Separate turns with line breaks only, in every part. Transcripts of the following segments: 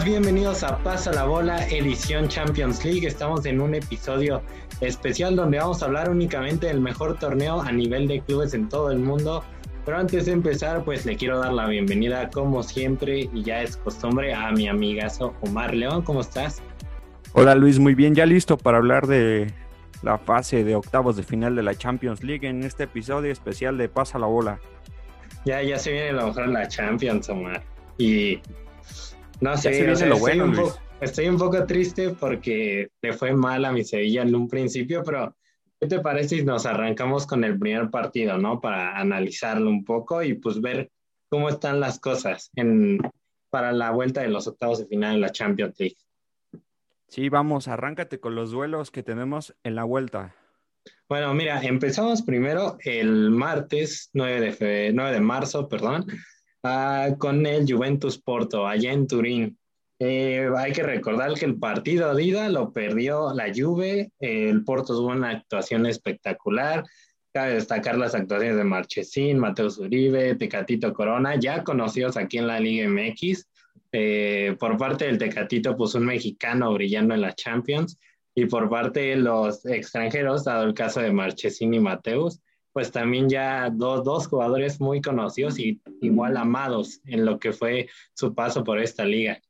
Amigos, bienvenidos a Pasa la Bola, edición Champions League. Estamos en un episodio especial donde vamos a hablar únicamente del mejor torneo a nivel de clubes en todo el mundo. Pero antes de empezar, pues le quiero dar la bienvenida, como siempre, y ya es costumbre, a mi amigazo Omar León. ¿Cómo estás?
Hola Luis, muy bien, ya listo para hablar de la fase de octavos de final de la Champions League en este episodio especial de Pasa la Bola.
Ya, ya se viene lo mejor la Champions, Omar. Y no sé,
lo bueno,
estoy, un poco, estoy un poco triste porque le fue mal a mi Sevilla en un principio, pero ¿qué te parece si nos arrancamos con el primer partido, no? Para analizarlo un poco y pues ver cómo están las cosas en, para la vuelta de los octavos de final en la Champions League.
Sí, vamos, arráncate con los duelos que tenemos en la vuelta.
Bueno, mira, empezamos primero el martes 9 de, 9 de marzo, perdón, Ah, con el Juventus Porto, allá en Turín. Eh, hay que recordar que el partido de ida lo perdió la Juve, el Porto tuvo una actuación espectacular. Cabe destacar las actuaciones de Marchesín, Mateus Uribe, Tecatito Corona, ya conocidos aquí en la Liga MX. Eh, por parte del Tecatito, pues un mexicano brillando en la Champions. Y por parte de los extranjeros, dado el caso de Marchesín y Mateus, pues también ya dos, dos jugadores muy conocidos y igual amados en lo que fue su paso por esta liga.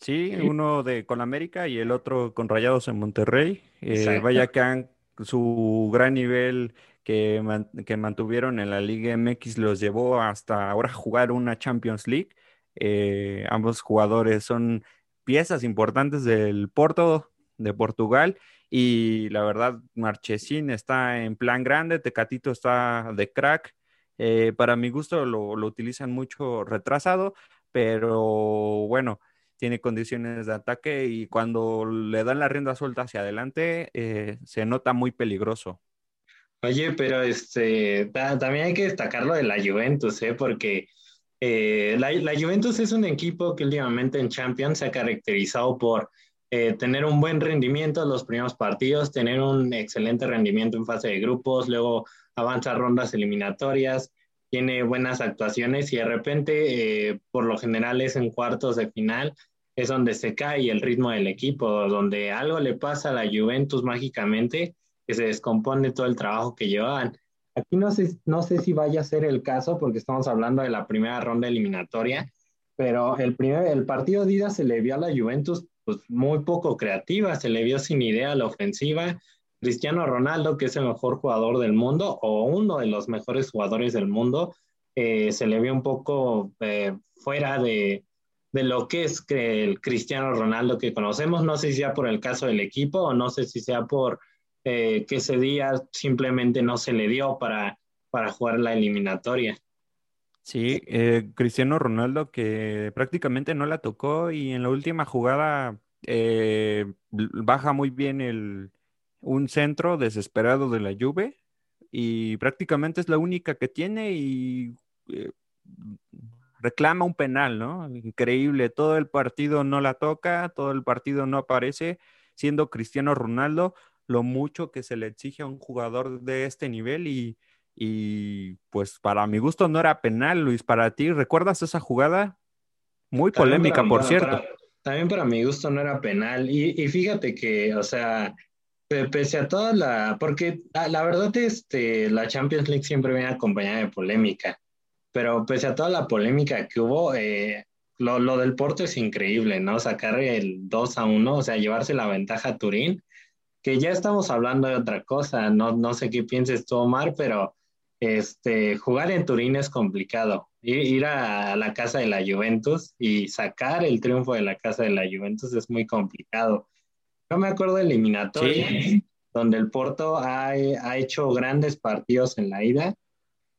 Sí, uno de con América y el otro con Rayados en Monterrey. Eh, vaya que han, su gran nivel que, que, mantuvieron en la Liga MX los llevó hasta ahora jugar una Champions League. Eh, ambos jugadores son piezas importantes del Porto de Portugal y la verdad, Marchesín está en plan grande, Tecatito está de crack. Eh, para mi gusto lo, utilizan mucho retrasado, pero bueno, tiene condiciones de ataque y cuando le dan la rienda suelta hacia adelante, eh, se nota muy peligroso.
Oye, pero este, también hay que destacarlo de la Juventus, ¿eh? porque la, la, Juventus es un equipo que últimamente en Champions se ha caracterizado por eh, tener un buen rendimiento en los primeros partidos, tener un excelente rendimiento en fase de grupos, luego avanza rondas eliminatorias, tiene buenas actuaciones y de repente, eh, por lo general es en cuartos de final, es donde se cae el ritmo del equipo, donde algo le pasa a la Juventus mágicamente, que se descompone todo el trabajo que llevaban. Aquí no sé, no sé si vaya a ser el caso porque estamos hablando de la primera ronda eliminatoria, pero el, primer, el partido de ida se le vio a la Juventus pues muy poco creativa, se le vio sin idea la ofensiva. Cristiano Ronaldo, que es el mejor jugador del mundo o uno de los mejores jugadores del mundo, eh, se le vio un poco eh, fuera de, de, lo que es el Cristiano Ronaldo que conocemos. No sé si sea por el caso del equipo o no sé si sea por eh, que ese día simplemente no se le dio para, para jugar la eliminatoria.
Sí, eh, Cristiano Ronaldo que prácticamente no la tocó y en la última jugada eh, baja muy bien el, un centro desesperado de la Juve y prácticamente es la única que tiene y eh, reclama un penal, ¿no? Increíble, todo el partido no la toca, todo el partido no aparece, siendo Cristiano Ronaldo lo mucho que se le exige a un jugador de este nivel y y pues para mi gusto no era penal, Luis. Para ti, ¿recuerdas esa jugada? Muy polémica, por cierto.
también para mi gusto no era penal. Y, fíjate que, o sea, pese a toda la. Porque ah, la, verdad, este, la Champions League siempre viene acompañada de polémica. Pero pese a toda la polémica que hubo, eh, lo, lo, del Porto es increíble, ¿no? Sacar el 2 a 1, o sea, llevarse la ventaja a Turín. Que ya estamos hablando de otra cosa. No, no sé qué pienses tú, Omar, pero este, jugar en Turín es complicado. Ir, a la casa de la Juventus y sacar el triunfo de la casa de la Juventus es muy complicado. Yo me acuerdo de eliminatoria, donde el Porto ha, hecho grandes partidos en la ida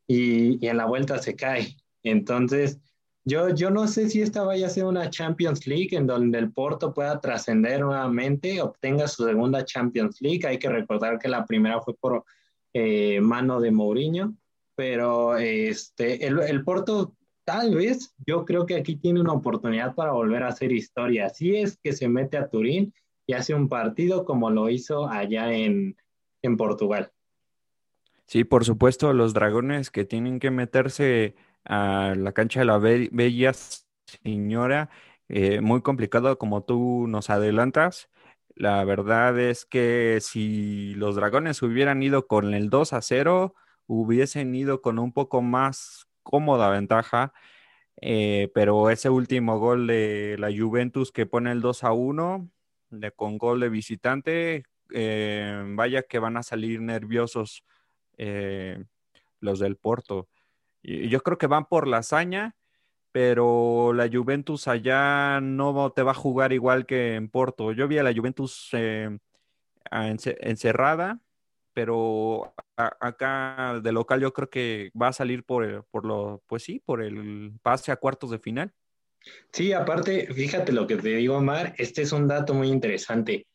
y, en la vuelta se cae. Entonces, yo, yo no sé si esta vaya a ser una Champions League en donde el Porto pueda trascender nuevamente, obtenga su segunda Champions League. Hay que recordar que la primera fue por eh, mano de Mourinho, pero este, el, el, Porto tal vez, yo creo que aquí tiene una oportunidad para volver a hacer historia. Si es que se mete a Turín y hace un partido como lo hizo allá en, en Portugal.
Sí, por supuesto, los dragones que tienen que meterse a la cancha de la Bella señora, eh, muy complicado como tú nos adelantas. La verdad es que si los dragones hubieran ido con el 2 a 0, hubiesen ido con un poco más cómoda ventaja. Eh, pero ese último gol de la Juventus que pone el 2 a 1, de, con gol de visitante, eh, vaya que van a salir nerviosos los del Porto. Y yo creo que van por la hazaña pero la Juventus allá no te va a jugar igual que en Porto. Yo vi a la Juventus eh, encerrada, pero acá de local yo creo que va a salir por, por lo, pues sí, por el pase a cuartos de final.
Sí, aparte, fíjate lo que te digo, Omar, este es un dato muy interesante.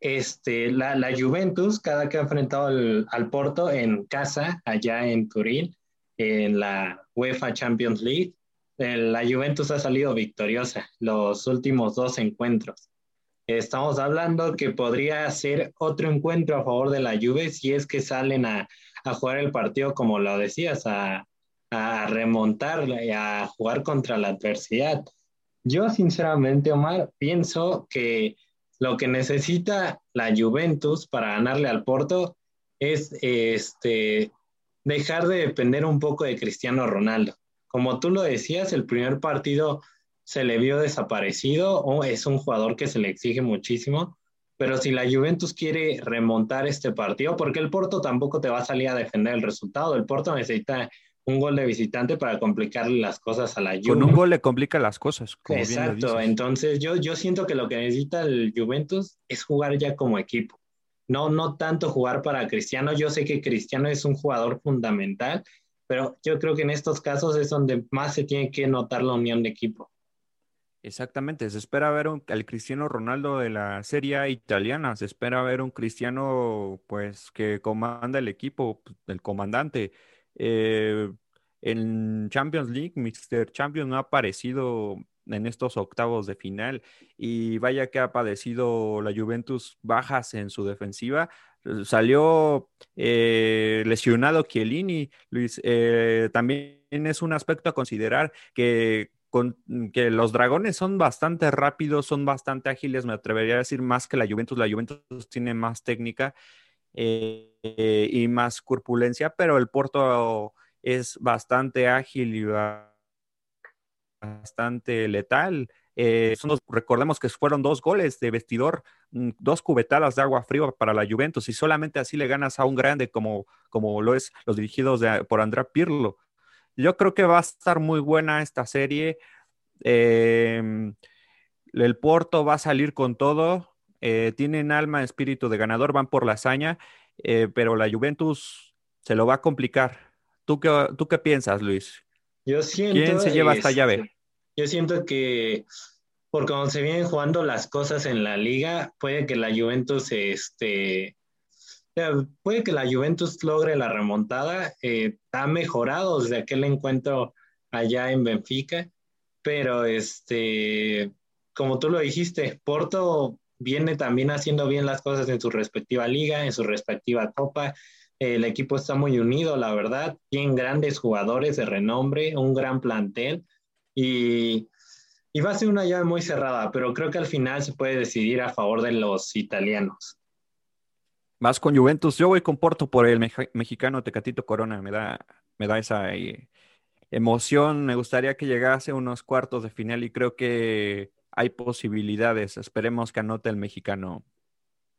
Este, la, la Juventus, cada que ha enfrentado al, al Porto en casa, allá en Turín, en la UEFA Champions League, la Juventus ha salido victoriosa los últimos dos encuentros. Estamos hablando que podría ser otro encuentro a favor de la Juve si es que salen a, jugar el partido, como lo decías, a, a remontar a jugar contra la adversidad. Yo, sinceramente, Omar, pienso que lo que necesita la Juventus para ganarle al Porto es este, dejar de depender un poco de Cristiano Ronaldo como tú lo decías, el primer partido se le vio desaparecido o es un jugador que se le exige muchísimo, pero si la Juventus quiere remontar este partido, porque el Porto tampoco te va a salir a defender el resultado, el Porto necesita un gol de visitante para complicarle las cosas a la Juventus.
Con un gol le complica las cosas.
Exacto, entonces yo, yo siento que lo que necesita el Juventus es jugar ya como equipo. No, no tanto jugar para Cristiano. Yo sé que Cristiano es un jugador fundamental pero yo creo que en estos casos es donde más se tiene que notar la unión de equipo.
Exactamente, se espera ver un, al Cristiano Ronaldo de la Serie italiana, se espera ver un Cristiano pues que comanda el equipo, pues, el comandante. Eh, en Champions League, Mr. Champions no ha aparecido en estos octavos de final y vaya que ha padecido la Juventus bajas en su defensiva, Salió eh, lesionado Chiellini, Luis. Eh, también es un aspecto a considerar que, que los dragones son bastante rápidos, son bastante ágiles, me atrevería a decir más que la Juventus. La Juventus tiene más técnica eh, y más corpulencia, pero el Porto es bastante ágil y bastante letal. Eh, recordemos que fueron dos goles de vestidor, mm, dos cubetadas de agua fría para la Juventus y solamente así le ganas a un grande como, como lo es los dirigidos por Andrea Pirlo. Yo creo que va a estar muy buena esta serie. Em, el Porto va a salir con todo. Eh, tienen alma, espíritu de ganador, van por la hazaña, eh, pero la Juventus se lo va a complicar. ¿Tú qué, tú qué piensas, Luis?
Yo siento,
¿Quién se lleva esta llave?
Yo siento que por cómo se vienen jugando las cosas en la liga, puede que la Juventus, este, puede que la Juventus logre la remontada. Eh, mejorado desde aquel encuentro allá en Benfica, pero este, como tú lo dijiste, Porto viene también haciendo bien las cosas en su respectiva liga, en su respectiva copa. El equipo está muy unido, la verdad. Tienen grandes jugadores de renombre, un gran plantel. Y, va a ser una llave muy cerrada, pero creo que al final se puede decidir a favor de los italianos.
Más con Juventus. Yo voy con Porto por el mexicano Tecatito Corona. Me da, me da esa eh, emoción. Me gustaría que llegase a unos cuartos de final y creo que hay posibilidades. Esperemos que anote el mexicano.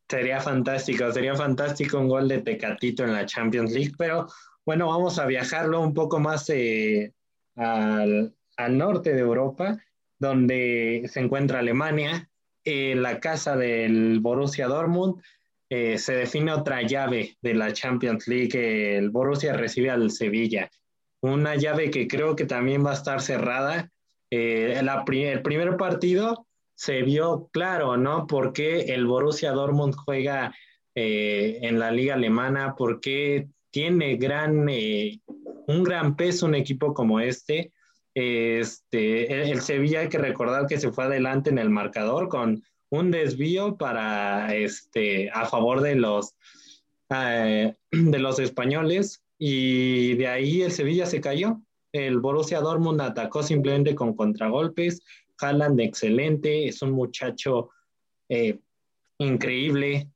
Sería fantástico, sería fantástico un gol de Tecatito en la Champions League, pero bueno, vamos a viajarlo un poco más eh, al, al norte de Europa, donde se encuentra Alemania. En la casa del Borussia Dortmund eh, se define otra llave de la Champions League. El Borussia recibe al Sevilla. Una llave que creo que también va a estar cerrada. Eh, el primer partido se vio claro, ¿no? Porque el Borussia Dortmund juega eh, en la liga alemana, porque tiene gran, un gran peso un equipo como este. Este, el Sevilla hay que recordar que se fue adelante en el marcador con un desvío para este, a favor de los, eh, de los españoles y de ahí el Sevilla se cayó. el Borussia Dortmund atacó simplemente con contragolpes. Haaland, excelente, es un muchacho eh, increíble,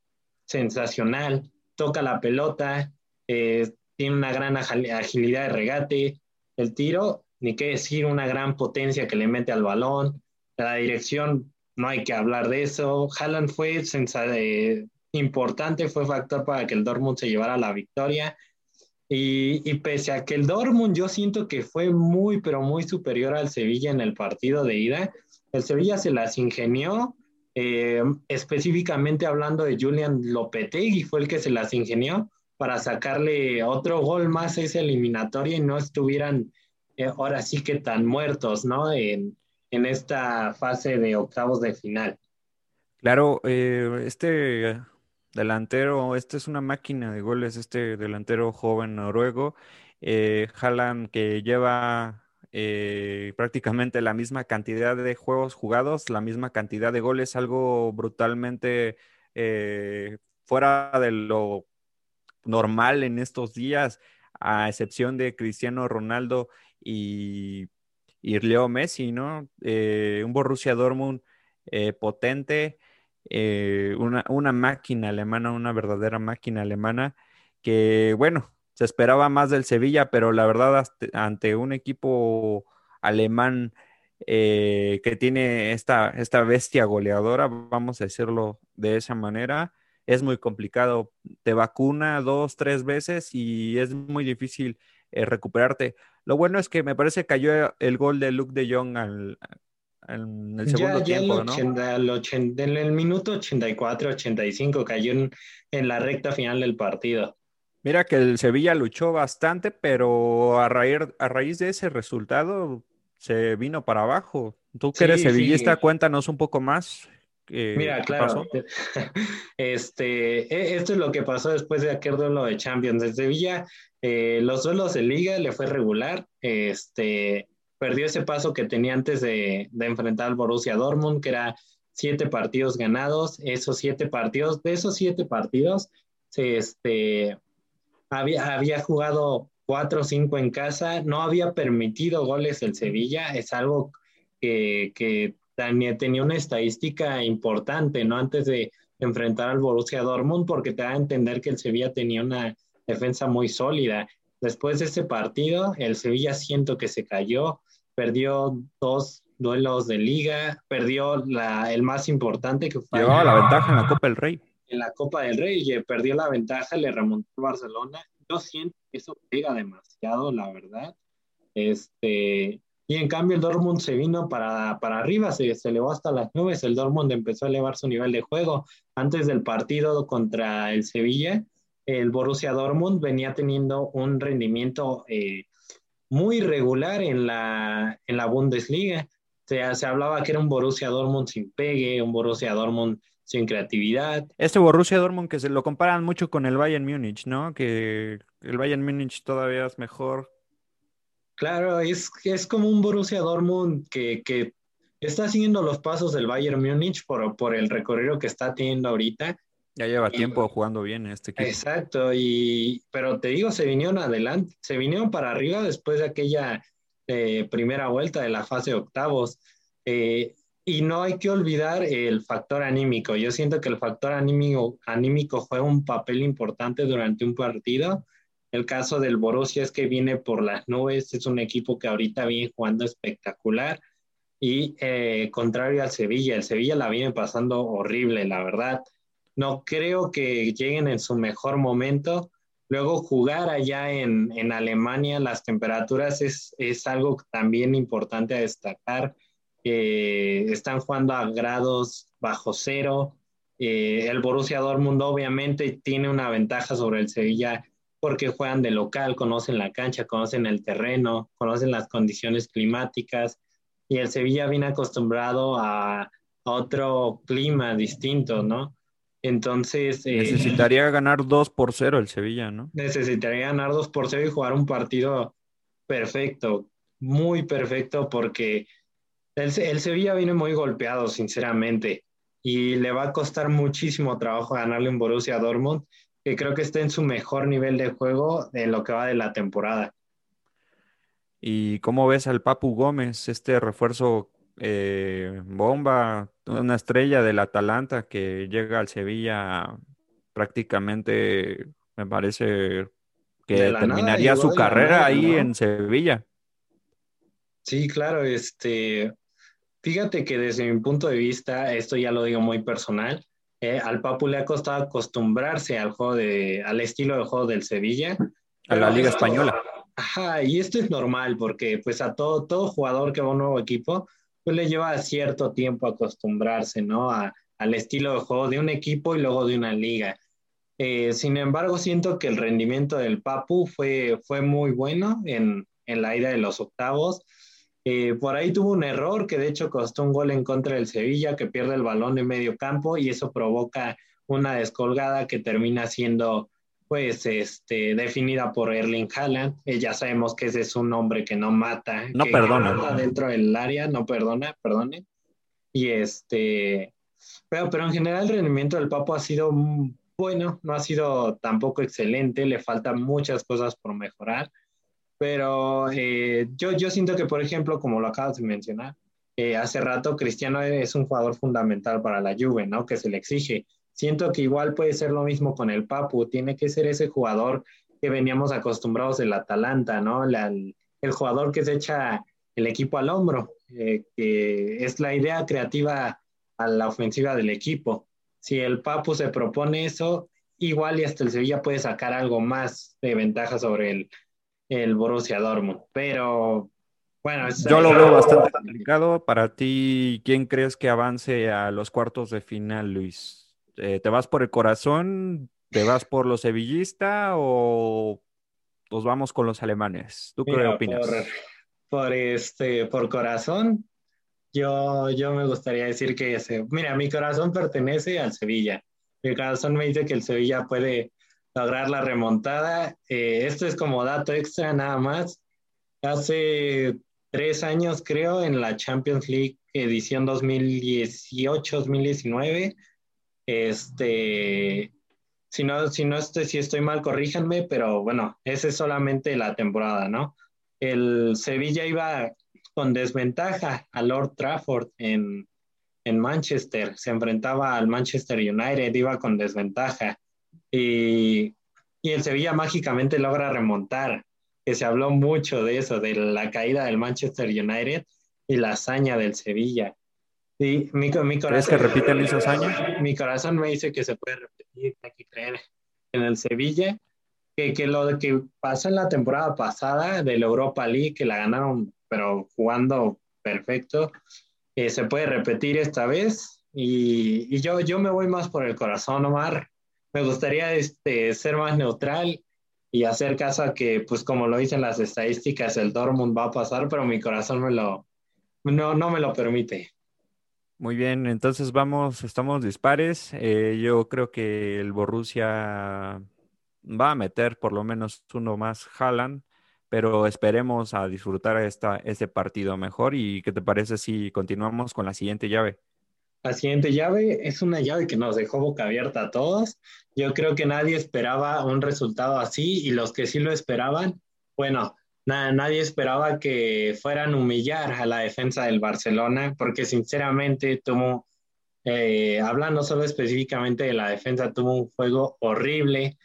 sensacional, toca la pelota, eh, tiene una gran agilidad de regate, el tiro, ni qué decir, una gran potencia que le mete al balón, la dirección, no hay que hablar de eso. Haaland fue eh, importante, fue factor para que el Dortmund se llevara la victoria. Y, pese a que el Dortmund yo siento que fue muy, pero muy superior al Sevilla en el partido de ida, el Sevilla se las ingenió, eh, específicamente hablando de Julian Lopetegui, fue el que se las ingenió para sacarle otro gol más a esa eliminatoria y no estuvieran eh, ahora sí que tan muertos, ¿no? En, esta fase de octavos de final.
Claro, eh, este delantero, este es una máquina de goles, este delantero joven noruego, eh, que lleva eh, prácticamente la misma cantidad de juegos jugados, la misma cantidad de goles, algo brutalmente eh, fuera de lo normal en estos días, a excepción de Cristiano Ronaldo y, y Leo Messi, ¿no? Eh, un Borussia Dortmund potente, eh, una, máquina alemana, una verdadera máquina alemana, que bueno, se esperaba más del Sevilla, pero la verdad ante un equipo alemán eh, que tiene esta, esta bestia goleadora, vamos a decirlo de esa manera, es muy complicado. Te vacuna dos, tres veces y es muy difícil eh, recuperarte. Lo bueno es que me parece que cayó el gol de Luke de Jong al, en el segundo tiempo, ¿no?
en el minuto 84, 85 cayó en, la recta final del partido.
Mira que el Sevilla luchó bastante, pero a raíz, a raíz de ese resultado se vino para abajo. Tú que eres sevillista, cuéntanos un poco más.
Eh, Mira, claro. Este, e, esto es lo que pasó después de aquel duelo de Champions. De Sevilla, eh, los duelos de liga le fue regular. Este, perdió ese paso que tenía antes de, enfrentar al Borussia Dortmund, que era siete partidos ganados. Esos siete partidos, de esos siete partidos, este, había, había jugado cuatro o cinco en casa, no había permitido goles el Sevilla, es algo que, que tenía una estadística importante, ¿no? Antes de enfrentar al Borussia Dortmund, porque te da a entender que el Sevilla tenía una defensa muy sólida. Después de ese partido, el Sevilla siento que se cayó, perdió dos duelos de liga, perdió la, el más importante que
fue... Llevaba la ventaja en la Copa del Rey.
En la Copa del Rey, perdió la ventaja, le remontó a Barcelona. Yo siento que eso pega demasiado, la verdad. Este, y en cambio el Dortmund se vino para, para arriba, se, se, elevó hasta las nubes. El Dortmund empezó a elevar su nivel de juego. Antes del partido contra el Sevilla, el Borussia Dortmund venía teniendo un rendimiento eh, muy regular en la, en la Bundesliga. Se, se hablaba que era un Borussia Dortmund sin pegue, un Borussia Dortmund sin creatividad.
Este Borussia Dortmund que se lo comparan mucho con el Bayern Múnich, ¿no? Que el Bayern Múnich todavía es mejor.
Claro, es, es como un Borussia Dortmund que, que está siguiendo los pasos del Bayern Múnich por, por el recorrido que está teniendo ahorita
ya lleva tiempo jugando bien este equipo.
Exacto, y pero te digo, se vinieron adelante, se vinieron para arriba después de aquella eh, primera vuelta de la fase octavos. Eh, y no hay que olvidar el factor anímico. Yo siento que el factor anímico, anímico juega un papel importante durante un partido. El caso del Borussia es que viene por las nubes, es un equipo que ahorita viene jugando espectacular y eh, contrario al Sevilla, el Sevilla la viene pasando horrible, la verdad no creo que lleguen en su mejor momento. Luego jugar allá en, en Alemania, las temperaturas es, es, algo también importante a destacar. Eh, están jugando a grados bajo cero. Eh, el Borussia Dortmund obviamente tiene una ventaja sobre el Sevilla porque juegan de local, conocen la cancha, conocen el terreno, conocen las condiciones climáticas y el Sevilla viene acostumbrado a, otro clima distinto, ¿no? Entonces.
Eh, necesitaría ganar 2 por 0 el Sevilla, ¿no?
Necesitaría ganar 2 por 0 y jugar un partido perfecto, muy perfecto, porque el, el, Sevilla viene muy golpeado, sinceramente, y le va a costar muchísimo trabajo ganarle un Borussia Dortmund, que creo que está en su mejor nivel de juego en lo que va de la temporada.
¿Y cómo ves al Papu Gómez, este refuerzo eh, bomba, una estrella del Atalanta que llega al Sevilla prácticamente, me parece que terminaría su carrera ahí en Sevilla.
Sí, claro, este, fíjate que desde mi punto de vista, esto ya lo digo muy personal, eh, al Papu le ha costado acostumbrarse al juego de, al estilo de juego del Sevilla.
A la Liga Española.
Ajá, y esto es normal porque pues a todo, todo jugador que va a un nuevo equipo, pues le lleva cierto tiempo acostumbrarse, ¿no? A, al estilo de juego de un equipo y luego de una liga. Eh, sin embargo, siento que el rendimiento del Papu fue, fue muy bueno en, en la ida de los octavos. Eh, por ahí tuvo un error que de hecho costó un gol en contra del Sevilla, que pierde el balón en medio campo y eso provoca una descolgada que termina siendo pues este, definida por Erling Haaland. Eh, ya sabemos que ese es un hombre que no mata.
No
que
perdona.
dentro del área, no perdona, perdone. Y este, pero, pero en general el rendimiento del Papo ha sido bueno, no ha sido tampoco excelente, le faltan muchas cosas por mejorar. Pero eh, yo, yo siento que, por ejemplo, como lo acabas de mencionar, eh, hace rato Cristiano es un jugador fundamental para la Juve, ¿no? Que se le exige. Siento que igual puede ser lo mismo con el Papu, tiene que ser ese jugador que veníamos acostumbrados del Atalanta, ¿no? el jugador que se echa el equipo al hombro, eh, que es la idea creativa a la ofensiva del equipo. Si el Papu se propone eso, igual y hasta el Sevilla puede sacar algo más de ventaja sobre el, el Borussia Dortmund. Pero bueno,
yo lo veo bastante complicado. Para ti, ¿quién crees que avance a los cuartos de final, Luis? Eh, ¿Te vas por el corazón? ¿Te vas por los sevillistas o nos vamos con los alemanes? ¿Tú qué opinas?
Por, este, por corazón, yo, yo me gustaría decir que ese, mira, mi corazón pertenece al Sevilla. Mi corazón me dice que el Sevilla puede lograr la remontada. Eh, esto es como dato extra nada más. Hace tres años, creo, en la Champions League edición 2018-2019, este, si no, si no estoy, si estoy mal, corríjanme, pero bueno, esa es solamente la temporada, ¿no? El Sevilla iba con desventaja a Lord Trafford en, en Manchester, se enfrentaba al Manchester United, iba con desventaja y, y el Sevilla mágicamente logra remontar, que se habló mucho de eso, de la caída del Manchester United y la hazaña del Sevilla. Y mi, mi corazón,
¿Crees que repiten esa hazaña?
Mi corazón me dice que se puede repetir, hay que creer en el Sevilla, que, que lo que pasó en la temporada pasada de la Europa League, que la ganaron, pero jugando perfecto, eh, se puede repetir esta vez. Y, y, yo, yo me voy más por el corazón, Omar me gustaría este, ser más neutral y hacer caso a que, pues como lo dicen las estadísticas, el Dortmund va a pasar, pero mi corazón me lo, no, no me lo permite.
Muy bien, entonces vamos, estamos dispares. Eh, yo creo que el Borussia va a meter por lo menos uno más Haaland, pero esperemos a disfrutar esta, este partido mejor. ¿Y qué te parece si continuamos con la siguiente llave?
La siguiente llave es una llave que nos dejó boca abierta a todos. Yo creo que nadie esperaba un resultado así y los que sí lo esperaban, bueno, nadie esperaba que fueran humillar a la defensa del Barcelona, porque sinceramente tuvo, eh, hablando solo específicamente de la defensa, tuvo un juego horrible.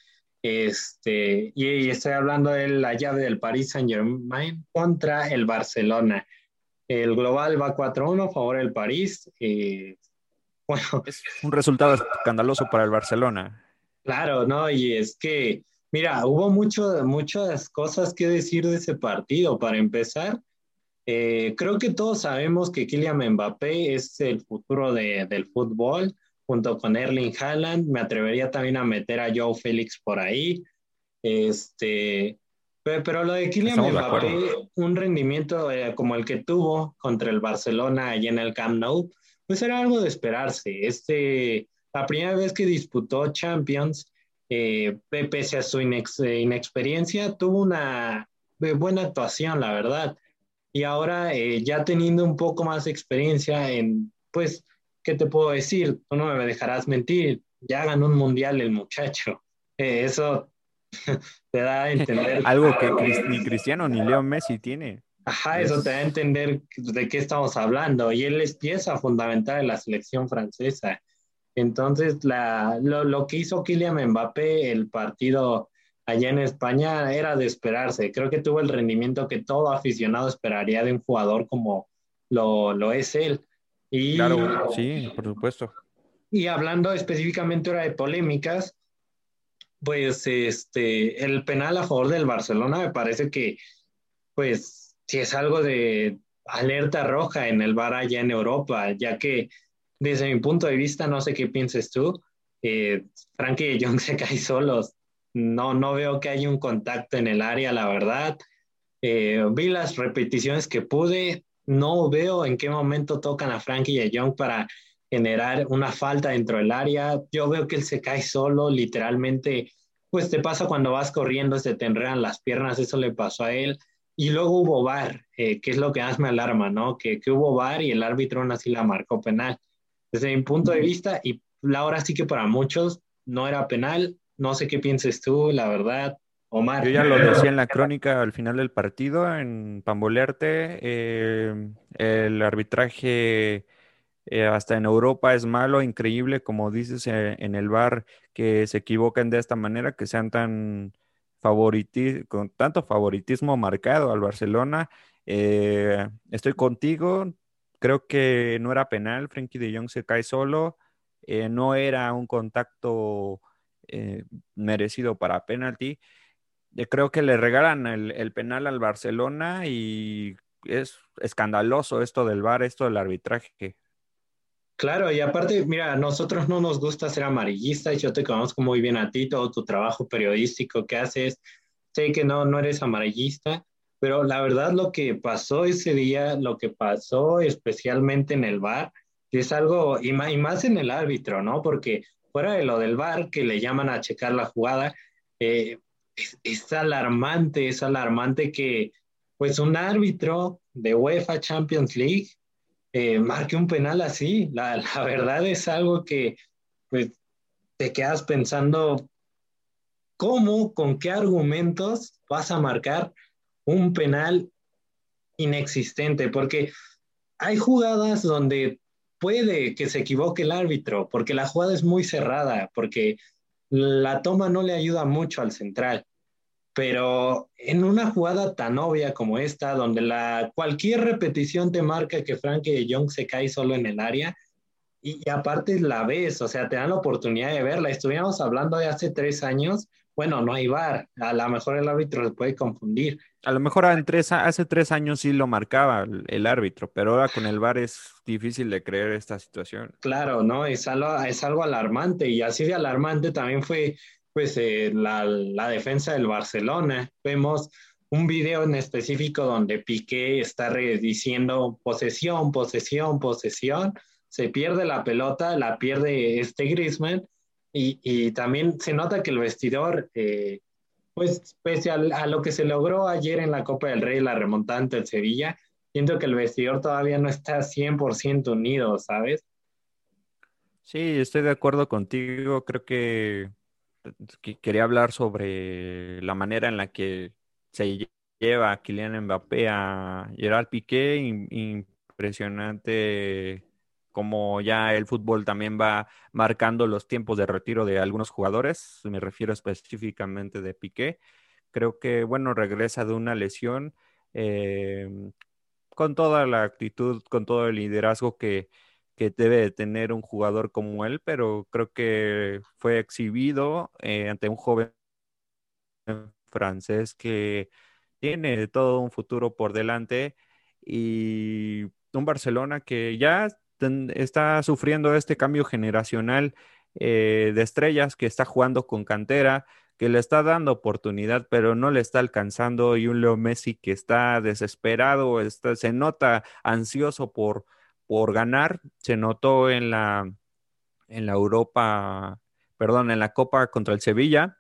Este, y, estoy hablando de la llave del Paris Saint Germain contra el Barcelona. El global va 4-1 a favor del París. Eh,
bueno, es un resultado escandaloso para el Barcelona.
Claro, ¿no? Y es que, mira, hubo mucho, muchas cosas que decir de ese partido. Para empezar, eh, creo que todos sabemos que Kylian Mbappé es el futuro de, del fútbol, junto con Erling Haaland. Me atrevería también a meter a Joe Félix por ahí. Este, pero, lo de Kylian Mbappé, un rendimiento eh, como el que tuvo contra el Barcelona allí en el Camp Nou, pues era algo de esperarse. Este, la primera vez que disputó Champions, eh, pese a su eh, inexperiencia, tuvo una buena actuación, la verdad. Y ahora, ya teniendo un poco más de experiencia en, pues, ¿qué te puedo decir? Tú no me dejarás mentir, ya ganó un mundial el muchacho. eso te da a entender.
Algo que ni Cristiano ni Leo Messi tiene.
Ajá, eso te da a entender de qué estamos hablando. Y él es pieza fundamental de la selección francesa. Entonces, la, lo, lo, que hizo Kylian Mbappé el partido allá en España era de esperarse. Creo que tuvo el rendimiento que todo aficionado esperaría de un jugador como lo, lo es él. Y,
claro, sí, por supuesto.
Y hablando específicamente ahora de polémicas, pues este, el penal a favor del Barcelona me parece que, pues, si es algo de alerta roja en el bar allá en Europa, ya que desde mi punto de vista, no sé qué pienses tú, eh, Frankie y John se caen solos. No, no veo que haya un contacto en el área, la verdad. Eh, vi las repeticiones que pude, no veo en qué momento tocan a Frankie y a Young para generar una falta dentro del área. Yo veo que él se cae solo, literalmente, pues te pasa cuando vas corriendo, se te enredan las piernas, eso le pasó a él. Y luego hubo VAR, eh, que es lo que más me alarma, ¿no? Que, que hubo VAR y el árbitro aún así la marcó penal. Desde mi punto de vista, y ahora sí que para muchos no era penal, no sé qué pienses tú, la verdad. Omar.
Yo ya lo decía en la crónica al final del partido, en Pambolearte, eh, el arbitraje eh, hasta en Europa es malo, increíble, como dices eh, en el bar, que se equivoquen de esta manera, que sean tan con tanto favoritismo marcado al Barcelona. estoy contigo, creo que no era penal, Frankie de Jong se cae solo, no era un contacto merecido para penalti. creo que le regalan el, el penal al Barcelona y es escandaloso esto del VAR, esto del arbitraje.
Claro, y aparte, mira, a nosotros no nos gusta ser amarillistas, yo te conozco muy bien a ti, todo tu trabajo periodístico que haces, sé que no, no eres amarillista, pero la verdad lo que pasó ese día, lo que pasó especialmente en el bar, es algo, y más, y más en el árbitro, ¿no? Porque fuera de lo del bar, que le llaman a checar la jugada, eh, es, es alarmante, es alarmante que pues un árbitro de UEFA Champions League eh, marque un penal así. La, verdad es algo que pues, te quedas pensando, ¿cómo, con qué argumentos vas a marcar un penal inexistente? Porque hay jugadas donde puede que se equivoque el árbitro, porque la jugada es muy cerrada, porque la toma no le ayuda mucho al central pero en una jugada tan obvia como esta, donde la, cualquier repetición te marca que Frankie de Jong se cae solo en el área, y, aparte la ves, o sea, te dan la oportunidad de verla. Estuvimos hablando de hace tres años, bueno, no hay VAR, a lo mejor el árbitro se puede confundir.
A lo mejor hace tres años sí lo marcaba el, árbitro, pero ahora con el VAR es difícil de creer esta situación.
Claro, ¿no? Es algo, es algo alarmante y así de alarmante también fue pues eh, la, la, defensa del Barcelona. Vemos un video en específico donde Piqué está diciendo posesión, posesión, posesión, se pierde la pelota, la pierde este Griezmann y, y también se nota que el vestidor, eh, pues pese a, lo que se logró ayer en la Copa del Rey, la remontada ante el Sevilla, siento que el vestidor todavía no está 100% unido, ¿sabes?
Sí, estoy de acuerdo contigo, creo que quería hablar sobre la manera en la que se lleva a Kylian Mbappé a Gerard Piqué. Impresionante como ya el fútbol también va marcando los tiempos de retiro de algunos jugadores. Me refiero específicamente de Piqué. Creo que, bueno, regresa de una lesión eh, con toda la actitud, con todo el liderazgo que, que debe de tener un jugador como él, pero creo que fue exhibido eh, ante un joven francés que tiene todo un futuro por delante y un Barcelona que ya está sufriendo este cambio generacional eh, de estrellas, que está jugando con cantera, que le está dando oportunidad, pero no le está alcanzando, y un Leo Messi que está desesperado, se nota ansioso por por ganar. Se notó en la, en la Europa, perdón, en la Copa contra el Sevilla.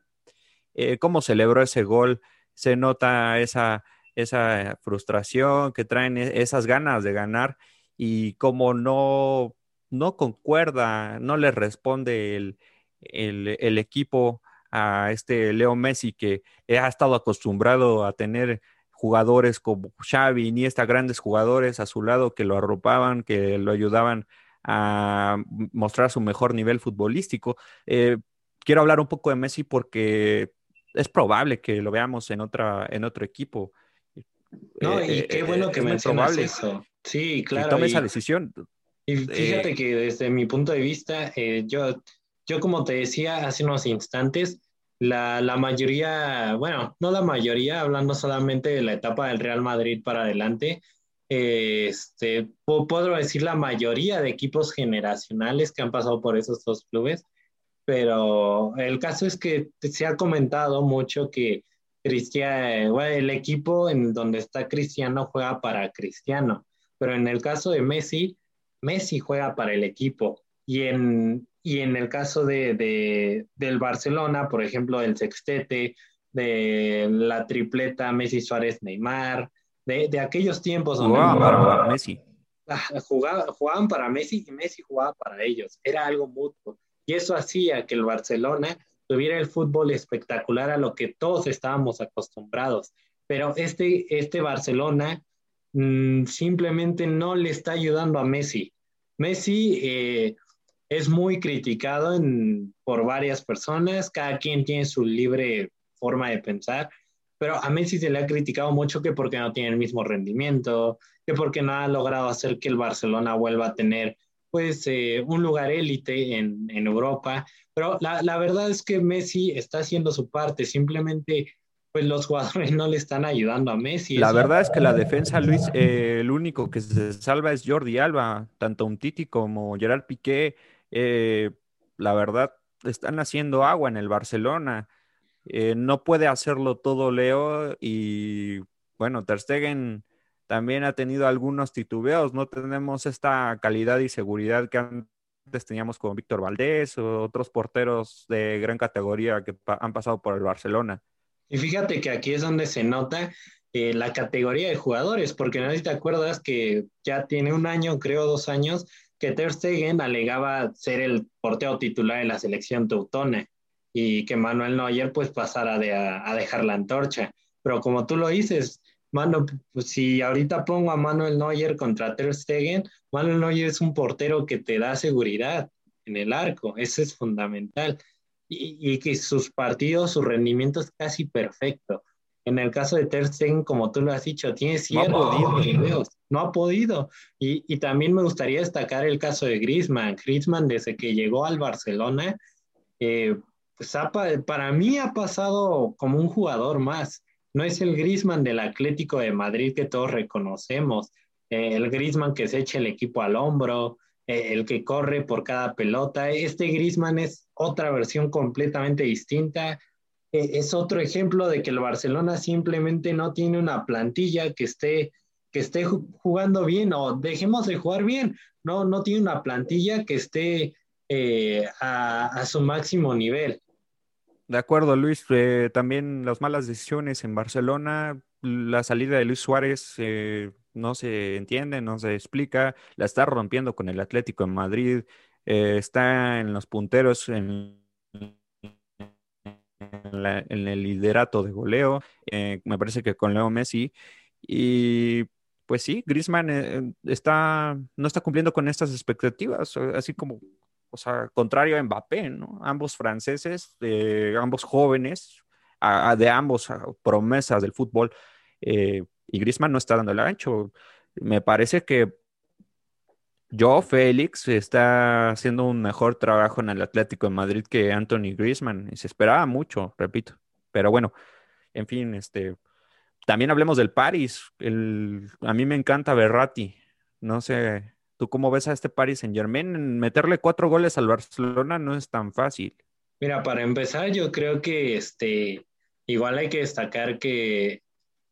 Eh, cómo celebró ese gol, se nota esa, esa frustración que traen, e, esas ganas de ganar y cómo no, no concuerda, no le responde el, el, el equipo a este Leo Messi que ha estado acostumbrado a tener jugadores como Xavi, Iniesta, grandes jugadores a su lado que lo arropaban, que lo ayudaban a mostrar su mejor nivel futbolístico. Eh, quiero hablar un poco de Messi porque es probable que lo veamos en, otra, en otro equipo.
No, y eh, qué bueno que mencionas eso. Sí, claro.
tome esa decisión.
Y fíjate que desde mi punto de vista, yo, yo como te decía hace unos instantes, la, la, mayoría, bueno, no la mayoría, hablando solamente de la etapa del Real Madrid para adelante, este, puedo decir la mayoría de equipos generacionales que han pasado por esos dos clubes, pero el caso es que se ha comentado mucho que Cristiano, el equipo en donde está Cristiano juega para Cristiano, pero en el caso de Messi, Messi juega para el equipo y en, y en el caso de, del Barcelona, por ejemplo, el sextete, de la tripleta Messi Suárez Neymar, de, aquellos tiempos
donde jugaban para Messi.
Ah, jugaban, para Messi y Messi jugaba para ellos. Era algo mutuo. Y eso hacía que el Barcelona tuviera el fútbol espectacular a lo que todos estábamos acostumbrados. Pero este, este Barcelona mm, simplemente no le está ayudando a Messi. Messi eh, es muy criticado por varias personas, cada quien tiene su libre forma de pensar, pero a Messi se le ha criticado mucho que porque no tiene el mismo rendimiento, que porque no ha logrado hacer que el Barcelona vuelva a tener pues eh, un lugar élite en, Europa, pero la, verdad es que Messi está haciendo su parte, simplemente pues los jugadores no le están ayudando a Messi.
La verdad es que la defensa, Luis, eh, el único que se salva es Jordi Alba, tanto un Titi como Gerard Piqué, eh, la verdad, están haciendo agua en el Barcelona. Eh, no puede hacerlo todo Leo y bueno, Ter Stegen también ha tenido algunos titubeos. No tenemos esta calidad y seguridad que antes teníamos con Víctor Valdés o otros porteros de gran categoría que han pasado por el Barcelona.
Y fíjate que aquí es donde se nota eh, la categoría de jugadores, porque no sé si te acuerdas que ya tiene un año, creo dos años, que Ter Stegen alegaba ser el portero titular de la selección teutona y que Manuel Neuer pues pasara a, dejar la antorcha. Pero como tú lo dices, Mano, pues, si ahorita pongo a Manuel Neuer contra Ter Stegen, Manuel Neuer es un portero que te da seguridad en el arco, eso es fundamental. Y que sus partidos, su rendimiento es casi perfecto. En el caso de Ter Stegen, como tú lo has dicho, tiene ciertos videos, no ha podido. Y, y, también me gustaría destacar el caso de Griezmann. Griezmann, desde que llegó al Barcelona, eh, pues para mí ha pasado como un jugador más. No es el Griezmann del Atlético de Madrid que todos reconocemos, eh, el Griezmann que se echa el equipo al hombro, eh, el que corre por cada pelota. Este Griezmann es otra versión completamente distinta es otro ejemplo de que el Barcelona simplemente no tiene una plantilla que esté, que esté jugando bien o dejemos de jugar bien. No, no tiene una plantilla que esté eh, a, su máximo nivel.
De acuerdo, Luis. Eh, también las malas decisiones en Barcelona, la salida de Luis Suárez eh, no se entiende, no se explica, la está rompiendo con el Atlético en Madrid, está en los punteros en en, el liderato de goleo, eh, me parece que con Leo Messi. Y pues sí, Griezmann eh, está, no está cumpliendo con estas expectativas, así como, o sea, contrario a Mbappé, ¿no? Ambos franceses, eh, ambos jóvenes, de ambos promesas del fútbol, y Griezmann no está dando el ancho. Me parece que yo, Félix, está haciendo un mejor trabajo en el Atlético de Madrid que Anthony Griezmann. Y se esperaba mucho, repito. Pero bueno, en fin, este, también hablemos del Paris. El, a mí me encanta Berratti. No sé, ¿tú cómo ves a este Paris en Germain? Meterle cuatro goles al Barcelona no es tan fácil.
Mira, para empezar, yo creo que este, igual hay que destacar que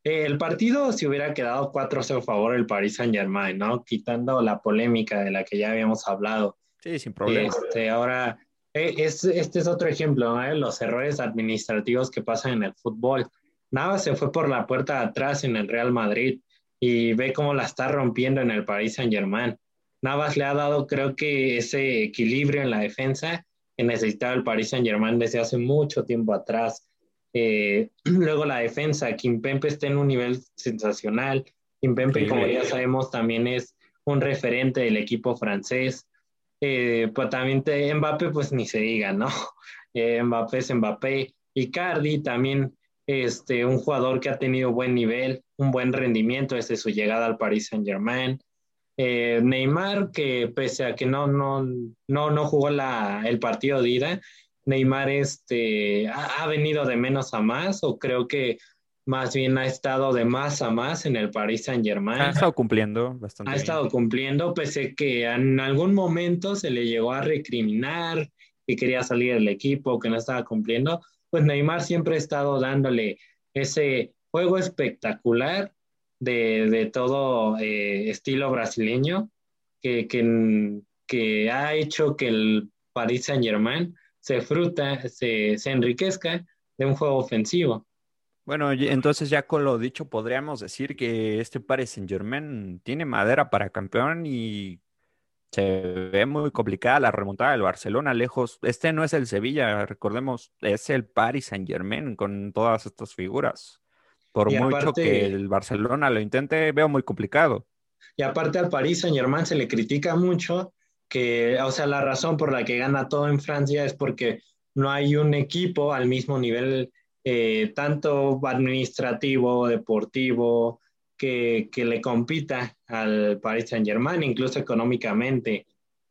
el partido se hubiera quedado 4-0 a favor del Paris Saint Germain, ¿no? Quitando la polémica de la que ya habíamos hablado.
Sí, sin problema.
Este, ahora, eh, este es otro ejemplo, ¿no? Los errores administrativos que pasan en el fútbol. Navas se fue por la puerta de atrás en el Real Madrid y ve cómo la está rompiendo en el Paris Saint Germain. Navas le ha dado, creo que, ese equilibrio en la defensa que necesitaba el Paris Saint Germain desde hace mucho tiempo atrás. Eh, luego la defensa, Kimpempe está en un nivel sensacional. Kimpempe, como ya sabemos, también es un referente del equipo francés. Eh, pues también Mbappé, pues ni se diga, ¿no? Eh, Mbappé es Mbappé. Icardi también, este, un jugador que ha tenido buen nivel, un buen rendimiento desde su llegada al Paris Saint Germain. Eh, Neymar, que pese a que no, no, no, no jugó la, el partido de ida, Neymar este, ha, venido de menos a más, o creo que más bien ha estado de más a más en el Paris Saint Germain.
Ha estado cumpliendo bastante.
Ha estado cumpliendo, pese a que en algún momento se le llegó a recriminar que quería salir del equipo, que no estaba cumpliendo, pues Neymar siempre ha estado dándole ese juego espectacular de, todo eh, estilo brasileño que, que, ha hecho que el Paris Saint Germain se fruta, se, se enriquezca de un juego ofensivo.
Bueno, entonces ya con lo dicho, podríamos decir que este Paris Saint Germain tiene madera para campeón y se ve muy complicada la remontada del Barcelona lejos. Este no es el Sevilla, recordemos, es el Paris Saint Germain con todas estas figuras. Por mucho que el Barcelona lo intente, veo muy complicado.
Y aparte al Paris Saint Germain se le critica mucho que, o sea, la razón por la que gana todo en Francia es porque no hay un equipo al mismo nivel, eh, tanto administrativo, deportivo, que, que, le compita al Paris Saint Germain, incluso económicamente.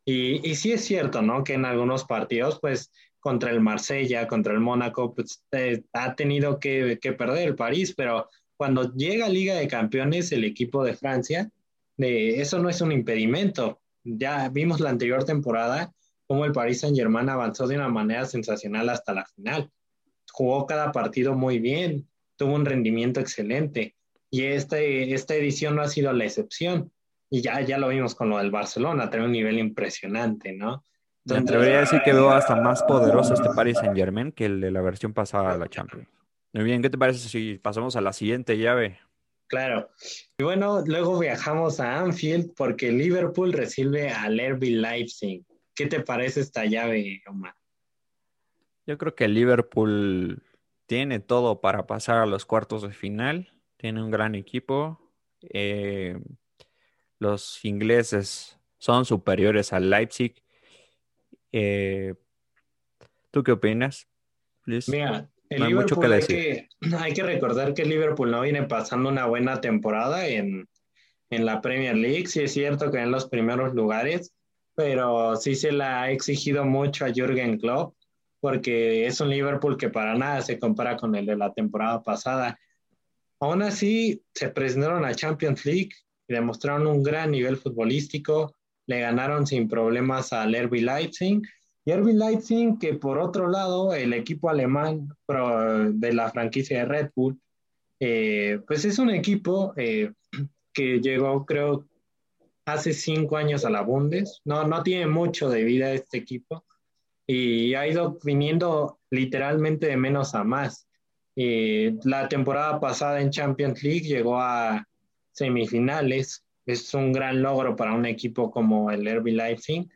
Y, y sí es cierto, ¿no? Que en algunos partidos, pues contra el Marsella, contra el Mónaco, pues eh, ha tenido que, perder el París, pero cuando llega Liga de Campeones el equipo de Francia, eh, eso no es un impedimento. Ya vimos la anterior temporada cómo el Paris Saint Germain avanzó de una manera sensacional hasta la final. Jugó cada partido muy bien, tuvo un rendimiento excelente y este, esta edición no ha sido la excepción. Y ya, ya lo vimos con lo del Barcelona, tiene un nivel impresionante, ¿no?
Me atrevería a decir que veo hasta más poderoso este Paris Saint Germain que el de la versión pasada de la Champions. Muy bien, ¿qué te parece si pasamos a la siguiente llave?
Claro. Y bueno, luego viajamos a Anfield porque Liverpool recibe al RB Leipzig. ¿Qué te parece esta llave, Omar?
Yo creo que Liverpool tiene todo para pasar a los cuartos de final. Tiene un gran equipo. Eh, los ingleses son superiores al Leipzig eh, ¿Tú qué opinas?
Mira, hay, mucho que decir. Hay, que, recordar que Liverpool no viene pasando una buena temporada en, en la Premier League. Sí es cierto que en los primeros lugares, pero sí se la ha exigido mucho a Jürgen Klopp porque es un Liverpool que para nada se compara con el de la temporada pasada. Aún así, se presentaron a Champions League y demostraron un gran nivel futbolístico le ganaron sin problemas al RB Leipzig. Y RB Leipzig, que por otro lado, el equipo alemán de la franquicia de Red Bull, eh, pues es un equipo eh, que llegó, creo, hace cinco años a la Bundes. No, tiene mucho de vida este equipo y ha ido viniendo literalmente de menos a más. Eh, la temporada pasada en Champions League llegó a semifinales, es un gran logro para un equipo como el RB Leipzig.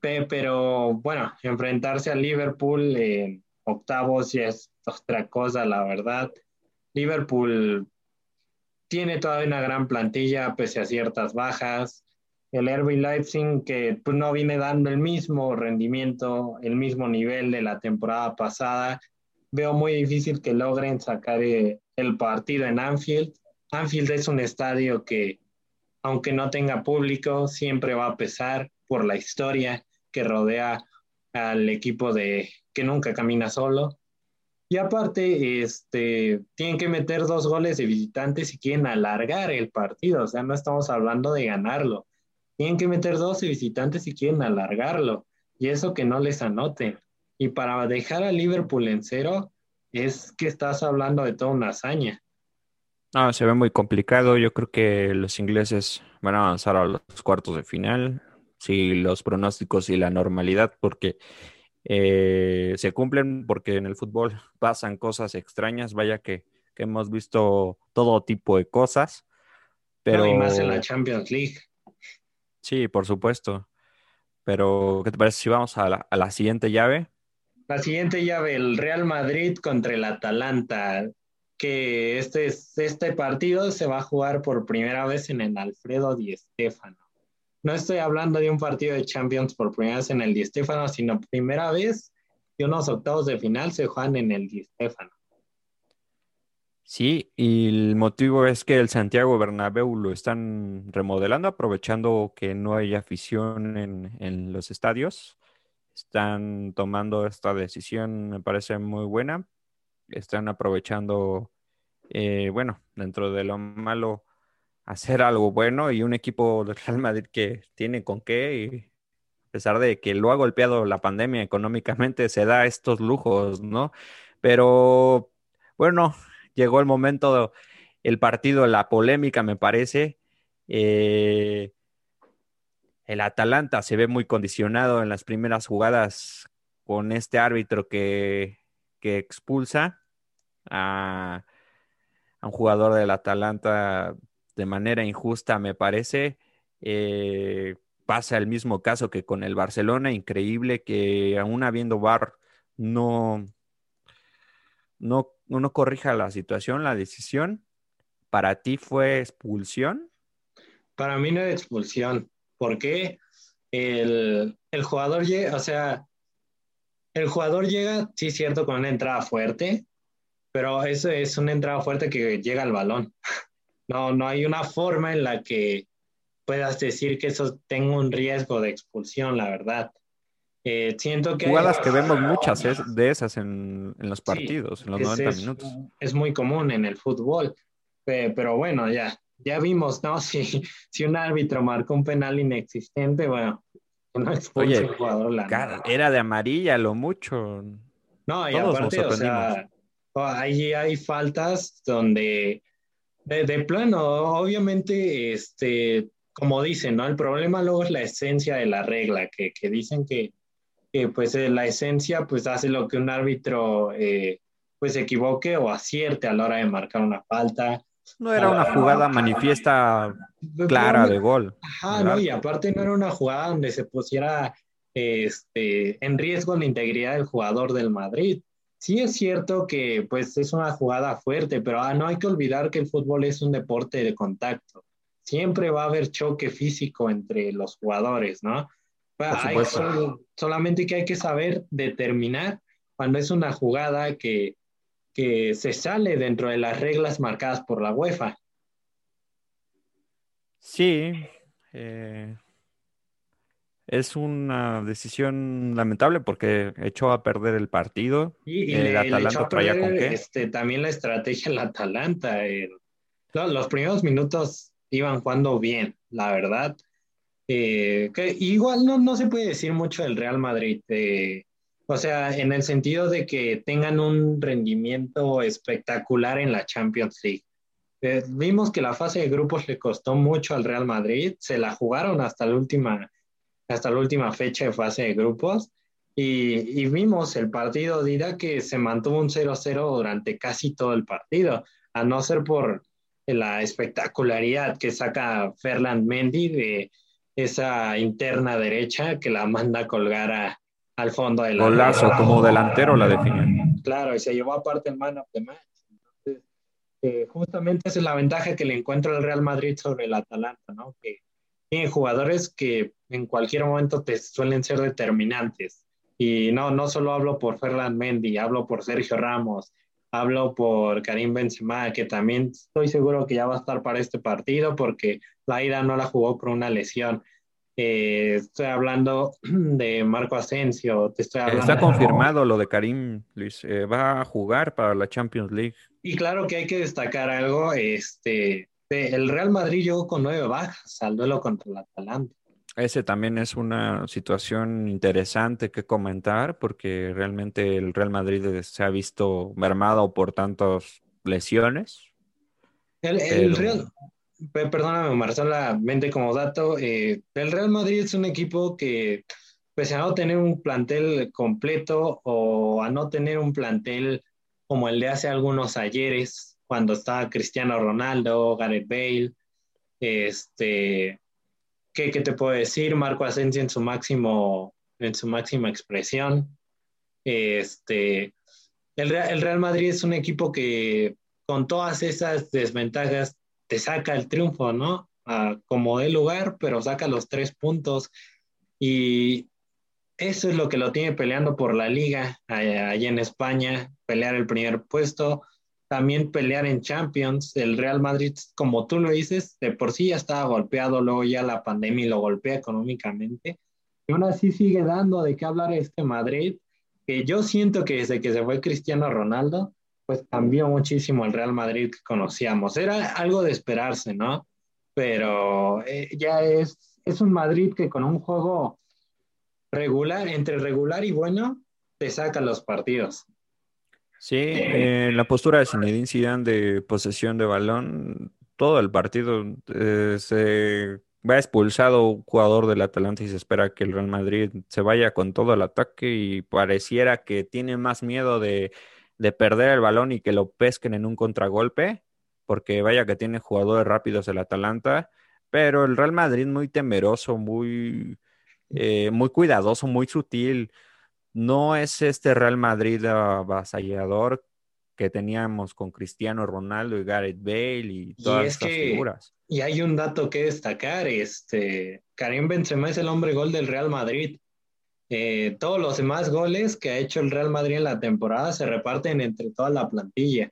Pero bueno, enfrentarse a Liverpool en octavos ya es otra cosa, la verdad. Liverpool tiene todavía una gran plantilla pese a ciertas bajas. El RB Leipzig que pues, no viene dando el mismo rendimiento, el mismo nivel de la temporada pasada. Veo muy difícil que logren sacar eh, el partido en Anfield. Anfield es un estadio que aunque no tenga público, siempre va a pesar por la historia que rodea al equipo de que nunca camina solo. Y aparte, este, tienen que meter dos goles de visitantes si quieren alargar el partido. O sea, no estamos hablando de ganarlo. Tienen que meter dos de visitantes si quieren alargarlo. Y eso que no les anoten. Y para dejar a Liverpool en cero, es que estás hablando de toda una hazaña.
No, se ve muy complicado. Yo creo que los ingleses van a avanzar a los cuartos de final. Si los pronósticos y la normalidad, porque eh, se cumplen, porque en el fútbol pasan cosas extrañas. Vaya que, hemos visto todo tipo de cosas. Pero...
y más en la Champions League.
Sí, por supuesto. Pero, ¿qué te parece si vamos a la, siguiente llave?
La siguiente llave, el Real Madrid contra el Atalanta, que este, este partido se va a jugar por primera vez en el Alfredo Di Stéfano. No estoy hablando de un partido de Champions por primera vez en el Di Stéfano, sino primera vez que unos octavos de final se juegan en el Di Stéfano.
Sí, y el motivo es que el Santiago Bernabéu lo están remodelando, aprovechando que no hay afición en, los estadios. Están tomando esta decisión, me parece muy buena. Están aprovechando, eh, bueno, dentro de lo malo, hacer algo bueno y un equipo del Real Madrid que tiene con qué, y a pesar de que lo ha golpeado la pandemia económicamente, se da estos lujos, ¿no? Pero bueno, llegó el momento, el partido, la polémica, me parece. Eh, el Atalanta se ve muy condicionado en las primeras jugadas con este árbitro que, expulsa a, un jugador del Atalanta de manera injusta, me parece. Eh, pasa el mismo caso que con el Barcelona, increíble que aún habiendo VAR no, no uno corrija la situación, la decisión, ¿para ti fue expulsión?
Para mí no es expulsión. porque El, jugador llega, o sea, el jugador llega, sí, cierto, con una entrada fuerte, pero eso es una entrada fuerte que llega al balón. No, no hay una forma en la que puedas decir que eso tenga un riesgo de expulsión, la verdad. Eh, siento que...
Jugadas que vemos muchas de esas en, los partidos, en los 90 minutos.
Es muy común en el fútbol, pero bueno, ya, ya vimos, ¿no? Si, si un árbitro marcó un penal inexistente, bueno,
no expulsa el jugador. La era de amarilla, lo mucho.
No, y aparte, o sea, ahí hay faltas donde, de, plano, obviamente, este, como dicen, ¿no? El problema luego es la esencia de la regla, que, que dicen que que pues eh, la esencia pues hace lo que un árbitro eh, pues se equivoque o acierte a la hora de marcar una falta.
No era una jugada manifiesta clara de gol.
Ajá, no, y aparte no era una jugada donde se pusiera este, en riesgo la integridad del jugador del Madrid. Sí es cierto que pues es una jugada fuerte, pero ah, no hay que olvidar que el fútbol es un deporte de contacto. Siempre va a haber choque físico entre los jugadores, ¿no? solamente que hay que saber determinar cuando es una jugada que, se sale dentro de las reglas marcadas por la UEFA.
Sí, eh, es una decisión lamentable porque echó a perder el partido.
Y, el Atalanta traía con qué. Este, también la estrategia del Atalanta. los primeros minutos iban jugando bien, la verdad. Eh, que igual no, no, se puede decir mucho del Real Madrid, eh, o sea, en el sentido de que tengan un rendimiento espectacular en la Champions League. Eh, vimos que la fase de grupos le costó mucho al Real Madrid, se la jugaron hasta la última, hasta la última fecha de fase de grupos y, y vimos el partido de ida que se mantuvo un 0-0 durante casi todo el partido, a no ser por la espectacularidad que saca Ferland Mendy de esa interna derecha que la manda a colgar al fondo del
Golazo, como delantero la definió.
Claro, y se llevó aparte el man of the match. Entonces, eh, justamente esa es la ventaja que le encuentra el Real Madrid sobre el Atalanta, ¿no? Que tiene jugadores que en cualquier momento te suelen ser determinantes. Y no, no solo hablo por Ferland Mendy, hablo por Sergio Ramos, hablo por Karim Benzema, que también estoy seguro que ya va a estar para este partido porque la ida no la jugó por una lesión. Eh, estoy hablando de Marco Asensio, te estoy hablando
Está confirmado lo de Karim, Luis, eh, va a jugar para la Champions League.
Y claro que hay que destacar algo, este, el Real Madrid llegó con nueve bajas al duelo contra el Atalanta.
Ese también es una situación interesante que comentar porque realmente el Real Madrid se ha visto mermado por tantas lesiones.
El, Real, perdóname Marcela, mente como dato, eh, el Real Madrid es un equipo que pese a no tener un plantel completo o a no tener un plantel como el de hace algunos ayeres, cuando estaba Cristiano Ronaldo, Gareth Bale, este, ¿qué, te puedo decir? Marco Asensio en su máximo, en su máxima expresión. Este, el, el Real Madrid es un equipo que con todas esas desventajas te saca el triunfo, ¿no? como de lugar, pero saca los tres puntos. Y eso es lo que lo tiene peleando por la liga allá, en España, pelear el primer puesto, también pelear en Champions. El Real Madrid, como tú lo dices, de por sí ya estaba golpeado, luego ya la pandemia lo golpea económicamente. Y aún así sigue dando de qué hablar este Madrid, que yo siento que desde que se fue Cristiano Ronaldo, pues cambió muchísimo el Real Madrid que conocíamos. Era algo de esperarse, ¿no? Pero eh, ya es, es un Madrid que con un juego regular, entre regular y bueno, te saca los partidos.
Sí, eh, la postura de Zinedine Zidane de posesión de balón, todo el partido eh, se va expulsado un jugador del Atalanta y se espera que el Real Madrid se vaya con todo el ataque y pareciera que tiene más miedo de de perder el balón y que lo pesquen en un contragolpe, porque vaya que tiene jugadores rápidos el Atalanta, pero el Real Madrid muy temeroso, muy, eh, muy cuidadoso, muy sutil. No es este Real Madrid avasallador que teníamos con Cristiano Ronaldo y Gareth Bale y todas estas figuras.
Y hay un dato que destacar, este Karim Benzema es el hombre gol del Real Madrid. Eh, todos los demás goles que ha hecho el Real Madrid en la temporada se reparten entre toda la plantilla.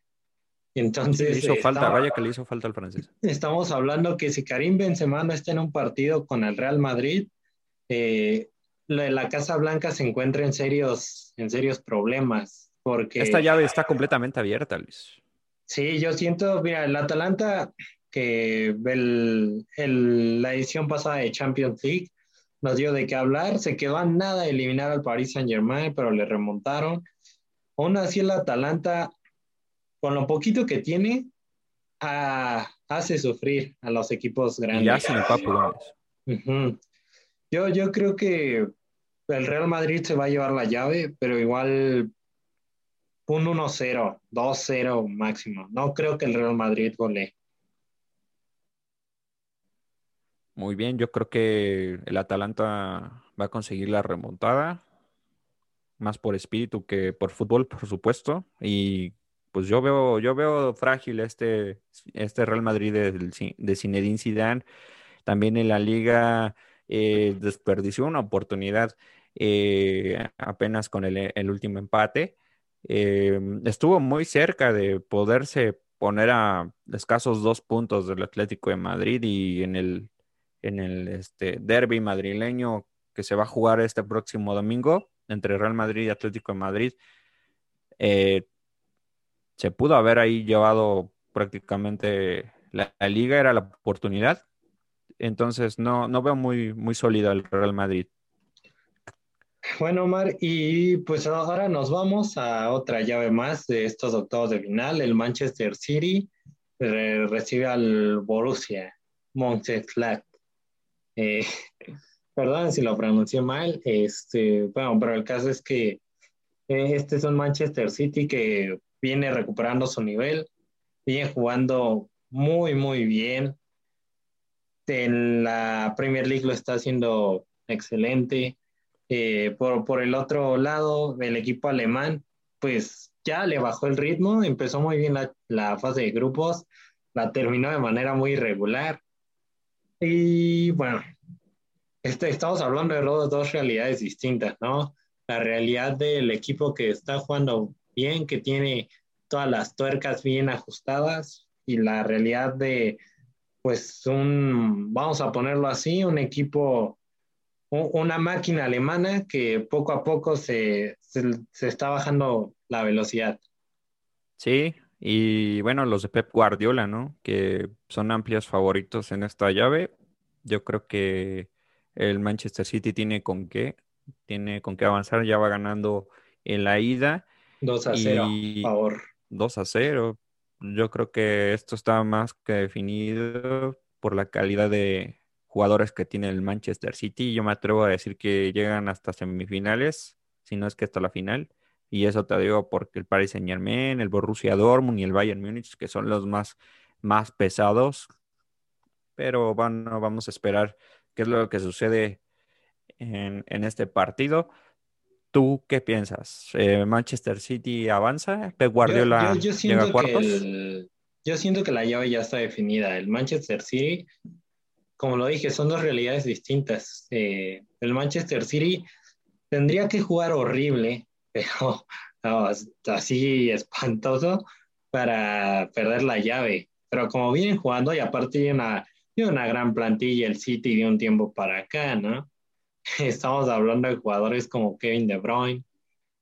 Entonces,
le hizo eh, falta, vaya que le hizo falta al francés.
Estamos hablando que si Karim Benzema no está en un partido con el Real Madrid, eh, la, Casa Blanca se encuentra en serios, en serios problemas. Porque,
Esta llave está completamente abierta, Luis.
Sí, yo siento, mira, el Atalanta, que el, la edición pasada de Champions League, nos dio de qué hablar. Se quedó a nada de eliminar al Paris Saint Germain, pero le remontaron. Aún así, el Atalanta, con lo poquito que tiene, hace sufrir a los equipos grandes. yo, yo creo que el Real Madrid se va a llevar la llave, pero igual un 1-0, 2-0 máximo. No creo que el Real Madrid golee.
Muy bien, yo creo que el Atalanta va a conseguir la remontada, más por espíritu que por fútbol, por supuesto. Y pues yo veo, yo veo frágil este, este Real Madrid de, de Zinedine Zidane. También en la liga eh, desperdició una oportunidad eh, apenas con el, último empate. Eh, estuvo muy cerca de poderse poner a escasos dos puntos del Atlético de Madrid y en el en el este, derby madrileño que se va a jugar este próximo domingo entre Real Madrid y Atlético de Madrid. Eh, se pudo haber ahí llevado prácticamente la, liga, era la oportunidad. Entonces no, no veo muy, muy sólido el Real Madrid.
Bueno, Omar, y pues ahora nos vamos a otra llave más de estos octavos de final. El Manchester City recibe al Borussia Mönchengladbach. Eh, perdón si lo pronuncié mal, este, bueno, pero el caso es que eh, este es un Manchester City que viene recuperando su nivel, viene jugando muy, muy bien. En la Premier League lo está haciendo excelente. Eh, por, por el otro lado, el equipo alemán, pues ya le bajó el ritmo, empezó muy bien la, la fase de grupos, la terminó de manera muy irregular y bueno, este, estamos hablando de dos realidades distintas, ¿no? La realidad del equipo que está jugando bien, que tiene todas las tuercas bien ajustadas, y la realidad de, pues, un, vamos a ponerlo así, un equipo, una máquina alemana que poco a poco se, se está bajando la velocidad.
Sí, y bueno, los de Pep Guardiola, ¿no? Que son amplios favoritos en esta llave. Yo creo que el Manchester City tiene con qué, tiene con qué avanzar, ya va ganando en la ida.
2 a 0, por favor.
2 a 0. Yo creo que esto está más que definido por la calidad de jugadores que tiene el Manchester City. Yo me atrevo a decir que llegan hasta semifinales, si no es que hasta la final. Y eso te digo porque el Paris Saint Germain, el Borussia Dortmund y el Bayern Múnich, que son los más, más pesados. Pero bueno, vamos a esperar qué es lo que sucede en, este partido. ¿Tú qué piensas? Eh, ¿Manchester City avanza? ¿Pep Guardiola llega a cuartos?
yo siento que la llave ya está definida. El Manchester City, como lo dije, son dos realidades distintas. Eh, el Manchester City tendría que jugar horrible, pero así espantoso para perder la llave. Pero como vienen jugando y aparte de una, una gran plantilla el City de un tiempo para acá, ¿no? Estamos hablando de jugadores como Kevin De Bruyne,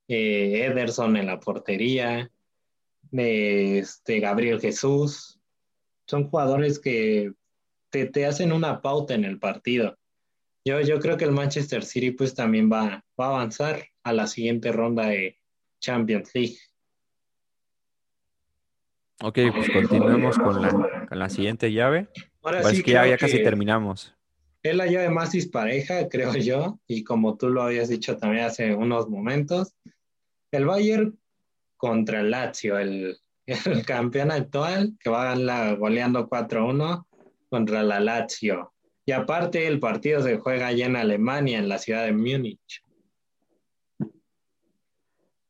eh, Ederson en la portería, de este, Gabriel Jesús. Son jugadores que te, te, hacen una pauta en el partido. Yo, yo creo que el Manchester City pues también va, va a avanzar a la siguiente ronda de Champions League.
Ok, pues continuemos con la, con la siguiente llave. Ahora pues sí que ya, casi terminamos.
Es la llave más dispareja, creo yo, y como tú lo habías dicho también hace unos momentos, el Bayern contra el Lazio, el, el campeón actual, que va la, goleando 4-1 contra la Lazio. Y aparte el partido se juega allá en Alemania, en la ciudad de Múnich.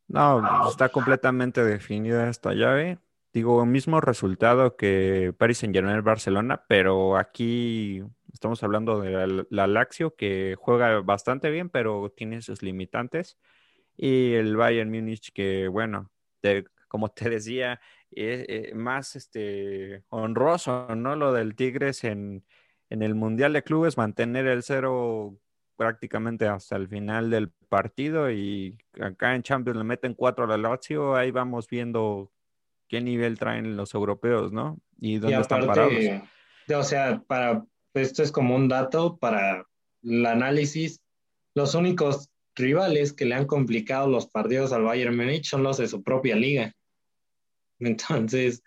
No, está completamente definida esta llave. Digo, mismo resultado que Paris Saint Germain Barcelona, pero aquí estamos hablando de la, Lazio que juega bastante bien, pero tiene sus limitantes. Y el Bayern Múnich que, bueno, como te decía, eh, más este, honroso, ¿no? Lo del Tigres en, en el Mundial de Clubes, mantener el cero prácticamente hasta el final del partido y acá en Champions le meten cuatro a la Lazio, ahí vamos viendo qué nivel traen los europeos, ¿no? Y dónde están parados.
O sea, para esto es como un dato para el análisis. Los únicos rivales que le han complicado los partidos al Bayern Múnich son los de su propia liga. Entonces,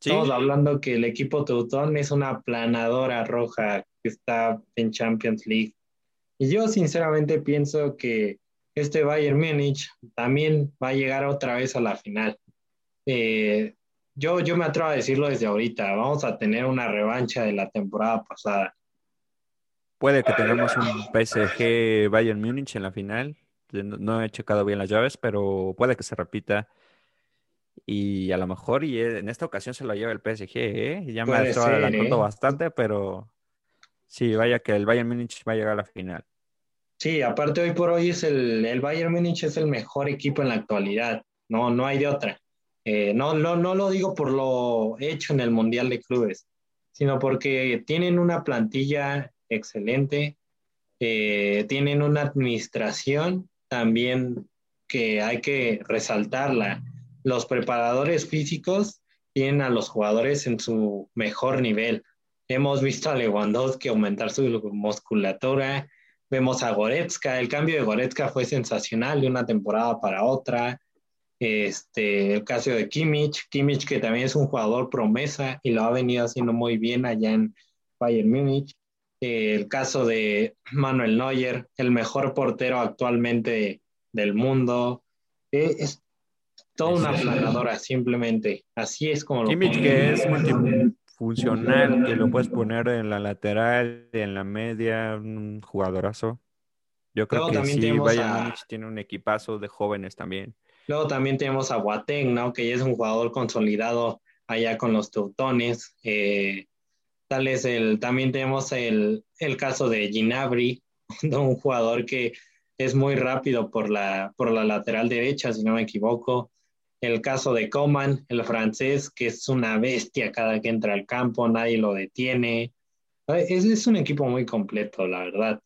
estamos hablando que el equipo Teutón es una planadora roja que está en Champions League. Y yo sinceramente pienso que este Bayern Múnich también va a llegar otra vez a la final. Eh, yo, yo me atrevo a decirlo desde ahorita, vamos a tener una revancha de la temporada pasada.
Puede que tengamos un PSG Bayern Múnich en la final. No he checado bien las llaves, pero puede que se repita. Y a lo mejor y en esta ocasión se lo lleva el PSG, ¿eh? Ya me estado adelantando ¿eh? bastante, pero sí, vaya que el Bayern Múnich va a llegar a la final.
Sí, aparte hoy por hoy es el, el Bayern Múnich es el mejor equipo en la actualidad. No, no hay de otra. Eh, no, no, no lo digo por lo hecho en el Mundial de Clubes, sino porque tienen una plantilla excelente, eh, tienen una administración también que hay que resaltarla. Los preparadores físicos tienen a los jugadores en su mejor nivel. Hemos visto a Lewandowski aumentar su musculatura, vemos a Goretzka, el cambio de Goretzka fue sensacional de una temporada para otra. Este, el caso de Kimmich, Kimmich que también es un jugador promesa y lo ha venido haciendo muy bien allá en Bayern Múnich. el caso de Manuel Neuer, el mejor portero actualmente del mundo. Eh, es toda una planadora, simplemente. Así es como
lo Kimmich que es multifuncional, que lo puedes poner en la lateral, en la media, un jugadorazo. Yo creo que sí, Bayern Múnich tiene un equipazo de jóvenes también.
Luego también tenemos a Boateng, ¿no? Que ya es un jugador consolidado allá con los Teutones. Eh, tal es el, también tenemos el, caso de Ginabri, un jugador que es muy rápido por la, por la lateral derecha, si no me equivoco. El caso de Coman, el francés, que es una bestia cada que entra al campo, nadie lo detiene. Es, es un equipo muy completo, la verdad.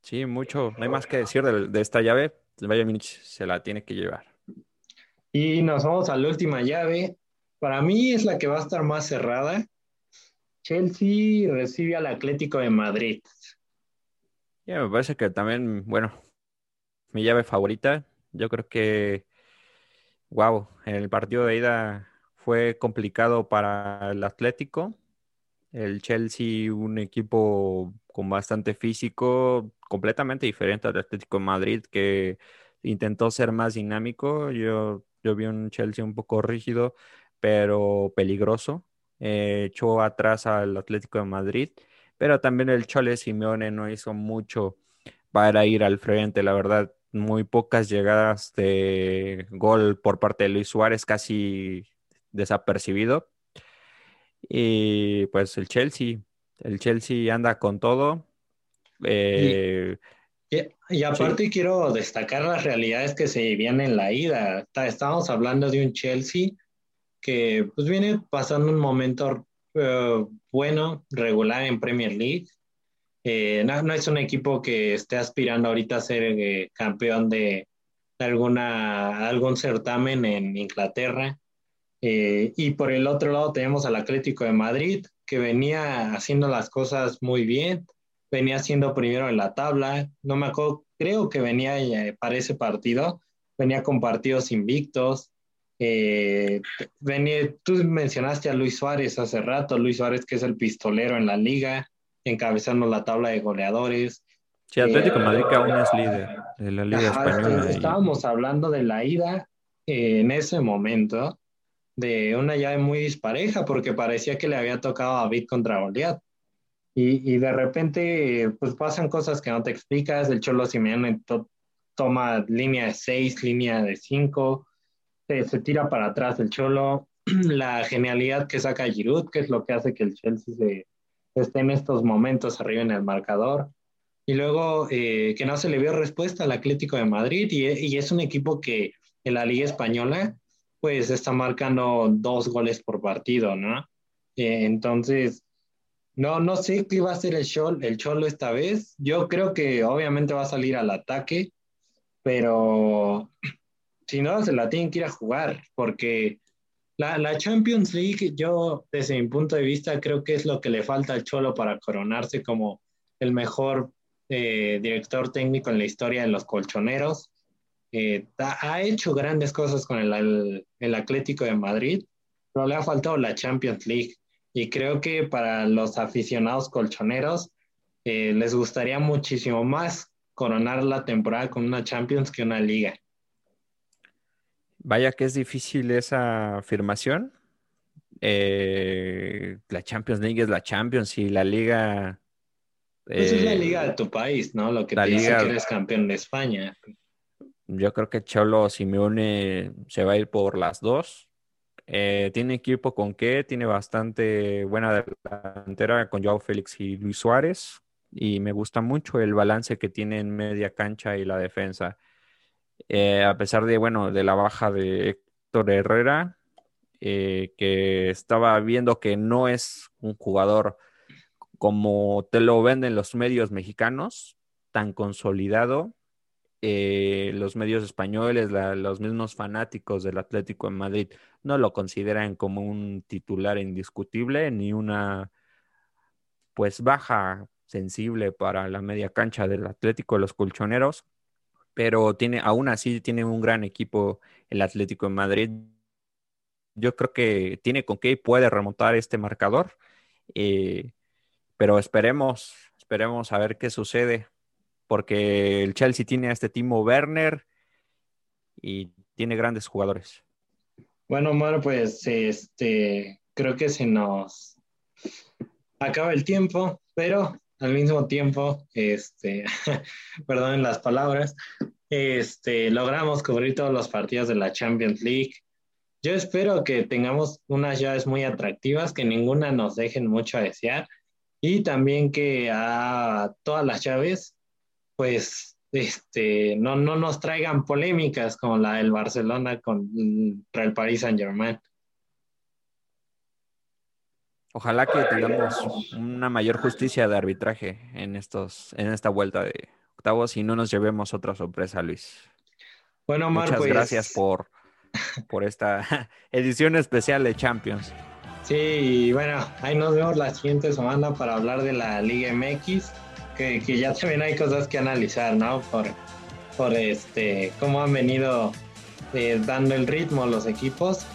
Sí, mucho. No hay más que decir de esta llave. Bayern Múnich se la tiene que llevar.
Y nos vamos a la última llave. Para mí es la que va a estar más cerrada. Chelsea recibe al Atlético de Madrid.
Ya, me parece que también, bueno, mi llave favorita. Yo creo que, wow, el partido de ida fue complicado para el Atlético. El Chelsea, un equipo con bastante físico, completamente diferente al Atlético de Madrid, que intentó ser más dinámico. Yo, yo vi un Chelsea un poco rígido, pero peligroso. Eh, echó atrás al Atlético de Madrid pero también el Chole Simeone no hizo mucho para ir al frente, la verdad, muy pocas llegadas de gol por parte de Luis Suárez, casi desapercibido. Y pues el Chelsea, el Chelsea anda con todo.
Eh, y, aparte quiero destacar las realidades que se vivían en la ida. Estamos hablando de un Chelsea que pues viene pasando un momento eh, bueno, regular en Premier League. Eh, no, es un equipo que esté aspirando ahorita a ser eh, campeón de alguna, algún certamen en Inglaterra. y por el otro lado tenemos al Atlético de Madrid, que venía haciendo las cosas muy bien, venía siendo primero en la tabla, no me acuerdo, creo que venía para ese partido, venía con partidos invictos, eh, tú mencionaste a Luis Suárez hace rato, Luis Suárez que es el pistolero en la liga, encabezando la tabla de goleadores.
Sí, Atlético Madrid que aún es líder de la Liga Española.
Estábamos hablando de la ida eh, en ese momento de una llave muy dispareja porque parecía que le había tocado a David contra Goliat. Y, y, de repente, pues pasan cosas que no te explicas. El Cholo Simeone toma línea de 6, línea de 5, se, tira para atrás el Cholo, la genialidad que saca Giroud, que es lo que hace que el Chelsea se, esté en estos momentos arriba en el marcador. Y luego eh, que no se le vio respuesta al Atlético de Madrid y, y, es un equipo que en la Liga Española pues está marcando dos goles por partido, ¿no? Eh, entonces, no, no sé qué va a ser el, Cholo, el Cholo esta vez. Yo creo que obviamente va a salir al ataque, pero si no, se la tienen que ir a jugar, porque la, Champions League, yo desde mi punto de vista creo que es lo que le falta al Cholo para coronarse como el mejor eh, director técnico en la historia de los colchoneros. Eh, ha, hecho grandes cosas con el, el, Atlético de Madrid, pero le ha faltado la Champions League. Y creo que para los aficionados colchoneros eh, les gustaría muchísimo más coronar la temporada con una Champions que una liga.
Vaya que es difícil esa afirmación. Eh, la Champions League es la Champions y la liga...
Pues es la eh, liga de tu país, ¿no? Lo que te dice que eres campeón de España.
Yo creo que Cholo Simeone se va a ir por las dos. Eh, tiene equipo con qué, tiene bastante buena delantera con Joao Félix y Luis Suárez. Y me gusta mucho el balance que tiene en media cancha y la defensa. Eh, a pesar de, bueno, de la baja de Héctor Herrera, eh, que estaba viendo que no es un jugador como te lo venden los medios mexicanos, tan consolidado. Eh, los medios españoles, los mismos fanáticos del Atlético de Madrid no lo consideran como un titular indiscutible ni una pues baja sensible para la media cancha del Atlético de los Colchoneros pero tiene, aún así tiene un gran equipo el Atlético de Madrid. Yo creo que tiene con qué puede remontar este marcador, eh, pero esperemos, esperemos a ver qué sucede, porque el Chelsea tiene a este Timo Werner y tiene grandes jugadores.
Bueno, bueno, pues este, creo que se nos acaba el tiempo, pero al mismo tiempo, este, perdonen las palabras, este, logramos cubrir todos los partidos de la Champions League. Yo espero que tengamos unas llaves muy atractivas, que ninguna nos dejen mucho a desear y también que a todas las llaves, pues, este, no, no nos traigan polémicas como la del Barcelona contra el Paris Saint Germain.
Ojalá que tengamos una mayor justicia de arbitraje en estos, en esta vuelta de octavos y no nos llevemos otra sorpresa, Luis.
Bueno, Muchas
pues, gracias por, por esta edición especial de Champions.
Sí, bueno, ahí nos vemos la siguiente semana para hablar de la Liga MX, que, ya también hay cosas que analizar, ¿no? Por, por este, cómo han venido eh, dando el ritmo los equipos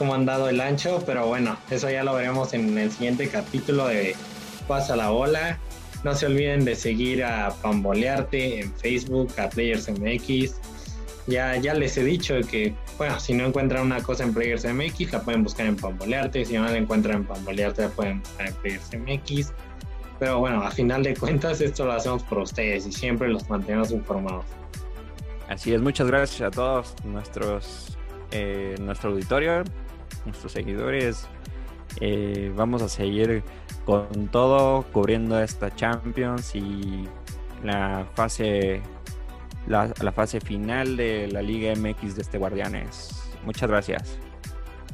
cómo han dado el ancho, pero bueno, eso ya lo veremos en el siguiente capítulo de Pasa la bola. No se olviden de seguir a Pambolearte en Facebook, a Players MX. Ya, ya les he dicho que, bueno, si no encuentran una cosa en Players MX, la pueden buscar en Pambolearte. Si no la encuentran en Pambolearte, la pueden buscar en Players MX. Pero bueno, a final de cuentas esto lo hacemos por ustedes y siempre los mantenemos informados.
Así es, muchas gracias a todos nuestros eh, nuestro auditorio, nuestros seguidores. Eh, vamos a seguir con todo, cubriendo esta Champions y la fase la, la fase final de la Liga MX de este Guardianes. Muchas gracias.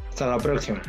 Hasta la próxima.